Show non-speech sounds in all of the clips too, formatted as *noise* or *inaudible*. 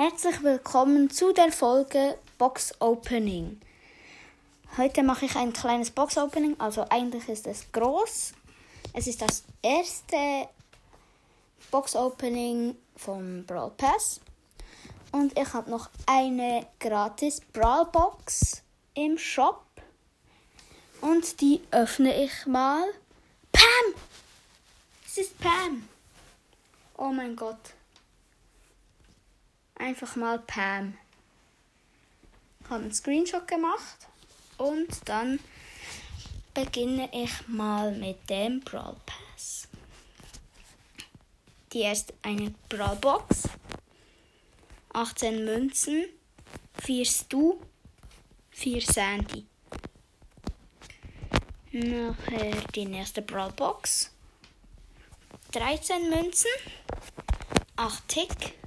Herzlich willkommen zu der Folge Box Opening. Heute mache ich ein kleines Box Opening, also eigentlich ist es groß. Es ist das erste Box Opening vom Brawl Pass. Und ich habe noch eine gratis Brawl Box im Shop. Und die öffne ich mal. Pam! Es ist Pam. Oh mein Gott. Einfach mal Pam. Ich habe einen Screenshot gemacht. Und dann beginne ich mal mit dem Brawl Pass. Die erste eine Brawl Box. 18 Münzen. 4 Stu. 4 Sandy. Nachher die nächste Brawl Box. 13 Münzen. 8 Tick.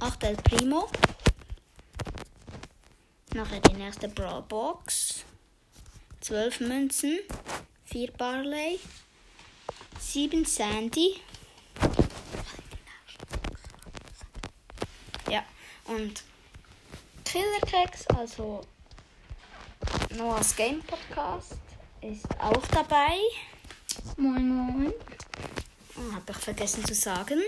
8 El Primo. Nachher die nächste Brawl Box. 12 Münzen. 4 Barley. 7 Sandy. Ja, und Killerkeks, also Noahs Game Podcast, ist auch dabei. Moin, moin. Oh, Habe ich vergessen zu sagen.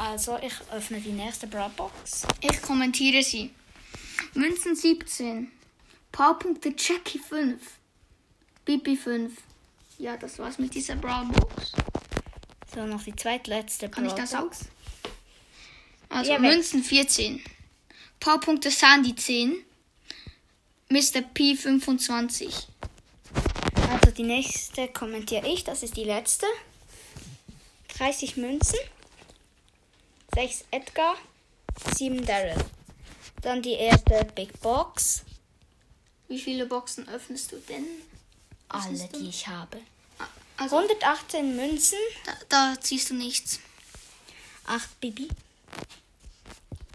Also, ich öffne die nächste Brawl Box. Ich kommentiere sie. Münzen 17. Powerpunkte Jackie 5. Bibi 5. Ja, das war's mit dieser Brawlbox. So, noch die zweitletzte Kann ich das auch? Box. Also Ja. Münzen 14. Powerpunkte Sandy 10. Mr. P 25. Also, die nächste kommentiere ich. Das ist die letzte. 30 Münzen. 6 Edgar. 7 Daryl. Dann die erste Big Box. Wie viele Boxen öffnest du denn? Alle, du? die ich habe. Also 118 Münzen. da, da ziehst du nichts. 8 Bibi.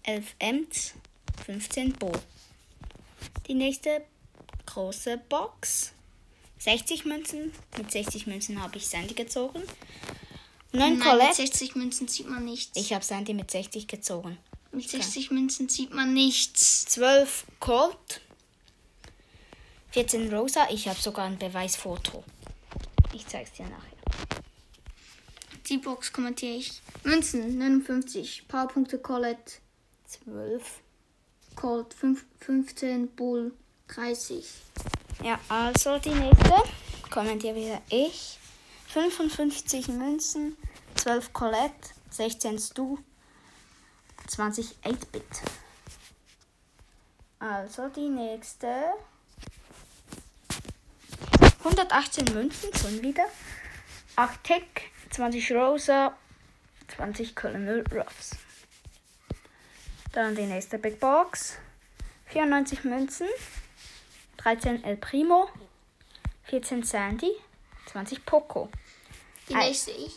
11 Ems. 15 Bo. Die nächste große Box. 60 Münzen. Mit 60 Münzen habe ich Sandy gezogen. 9 Nein, mit Colette. 60 Münzen zieht man nichts. Ich habe Sandy mit 60 gezogen. mit 60 Münzen zieht man nichts. 12 Colt. 14 Rosa. Ich habe sogar ein Beweisfoto. Ich zeige es dir nachher. Die Box kommentiere ich. Münzen 59. Powerpunkte Colette 12. Colt 5, 15. Bull 30. Ja, also die nächste. Kommentiere wieder ich. 55 Münzen, 12 Colette, 16 Stu, 20 8-Bit. Also die nächste. 118 Münzen, schon wieder. 8 Tick, 20 Rosa, 20 Colonel Ruffs. Dann die nächste Big Box. 94 Münzen, 13 El Primo, 14 Sandy, 20 Poco. Die Ei. nächste ich.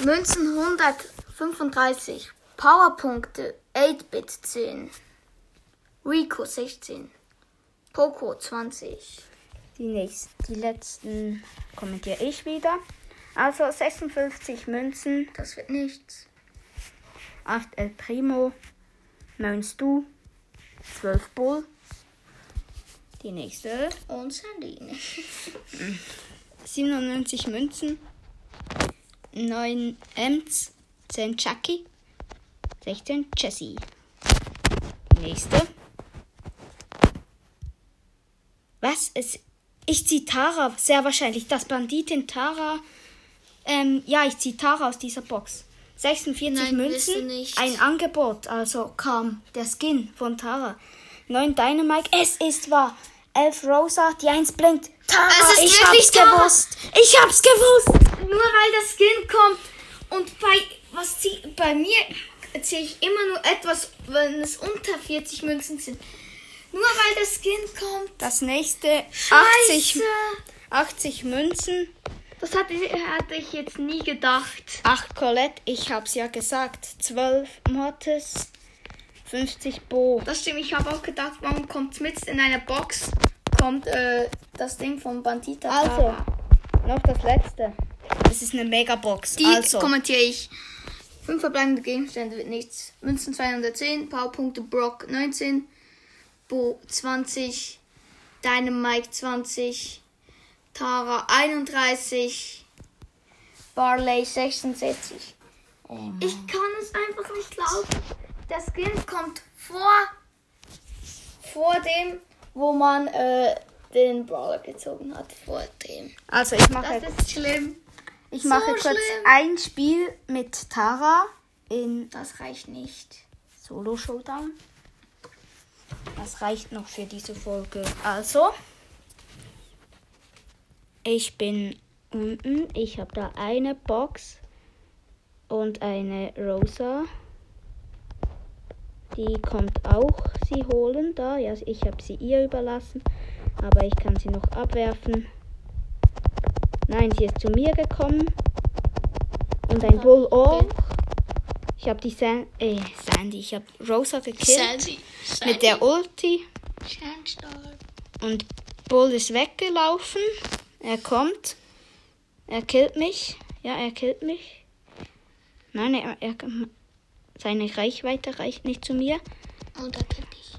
Münzen 135. Powerpunkte 8-Bit 10. Rico 16. Poco 20. Die nächsten, die letzten kommentiere ich wieder. Also 56 Münzen, Das wird nichts. 8 El Primo, 9 Stu, 12 Bull. Die nächste Und Sandy. 97 *laughs* Münzen, 9 Ems, 10 Chucky, 16 Jessie. Die nächste. Was? Es, ich ziehe Tara, sehr wahrscheinlich. Das Banditin Tara. Ähm, ja, ich ziehe Tara aus dieser Box. 46 Nein, Münzen, ein Angebot, also kam der Skin von Tara. 9 Dynamite, es ist wahr. 11 Rosa, die 1 blinkt. Tara, Es ist ich wirklich hab's Tara. gewusst. Ich hab's gewusst. Nur weil das Skin kommt und bei was zieh, bei mir ziehe ich immer nur etwas, wenn es unter 40 Münzen sind. Nur weil das Skin kommt. Das nächste 80, Scheiße. 80 Münzen, Das hatte, hatte ich jetzt nie gedacht. 8 Colette, ich hab's ja gesagt. 12 Mortis, 50 Bo. Das stimmt, ich habe auch gedacht, warum kommt mit in einer Box kommt äh, das Ding von Bandita. Also, noch das letzte. Das ist eine Megabox. Die also, kommentiere ich. 5 verbleibende Gegenstände wird nichts. Münzen 210, Powerpunkte Brock 19, Bo 20, Dynamite 20, Tara 31, Barley 66. Ich kann es einfach nicht glauben. Der Skin kommt vor, vor dem, wo man äh, den Brawler gezogen hat. Vor dem. Also ich mache, Das ist schlimm. ich so mache kurz schlimm. ein Spiel mit Tara in Das reicht nicht. Solo Showdown. Das reicht noch für diese Folge. Also, ich bin unten. Ich habe da eine Box und eine Rosa. Die kommt auch sie holen da. Ja, ich habe sie ihr überlassen, aber ich kann sie noch abwerfen. Nein, sie ist zu mir gekommen. Und ein Bull auch. Ich habe die San äh, Sandy, ich habe Rosa gekillt Sandy. mit der Ulti Sandstorm. und Bull ist weggelaufen. Er kommt. Er killt mich. Ja, er killt mich. Nein, er, er seine Reichweite reicht nicht zu mir. Und er killt dich.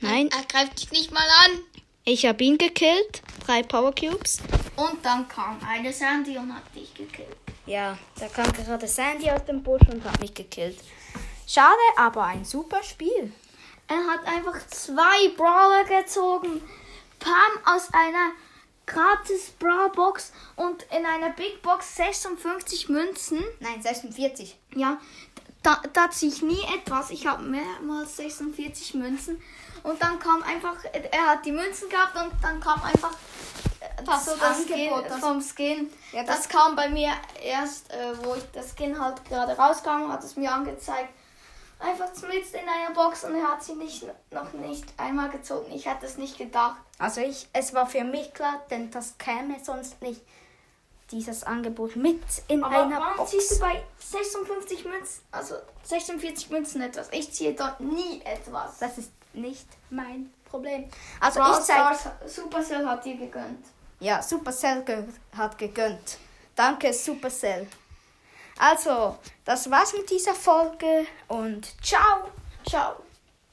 Nein, Er greift dich nicht mal an. ich habe ihn gekillt. Drei Power Cubes. Und dann kam eine Sandy und hat dich gekillt. Ja, da kam gerade Sandy aus dem Busch und hat mich gekillt. Schade, aber ein super Spiel. Er hat einfach zwei Brawler gezogen. Pam aus einer gratis Brawl Box und in einer Big Box 56 Münzen. Nein, 46. Ja, da, da ziehe ich nie etwas. Ich habe mehrmals 46 Münzen. Und dann kam einfach, er hat die Münzen gehabt und dann kam einfach äh, Das so das Skin, Angebot, das- vom Skin. Ja, das, das- kam bei mir erst, äh, wo ich das Skin halt gerade rauskam, hat es mir angezeigt. Einfach mitten in einer Box und er hat sie nicht, noch nicht einmal gezogen. Ich hätte es nicht gedacht. Also ich, es war für mich klar, denn das käme sonst nicht dieses Angebot mit in Aber einer warum Box. ziehst du bei 56 Münzen, also 46 Münzen etwas? Ich ziehe dort nie etwas. Das ist nicht mein Problem. Also Brawl ich zeige, Stars, Supercell hat dir gegönnt. ja, Supercell ge hat gegönnt. Danke Supercell. Also, das war's mit dieser Folge und ciao. Ciao.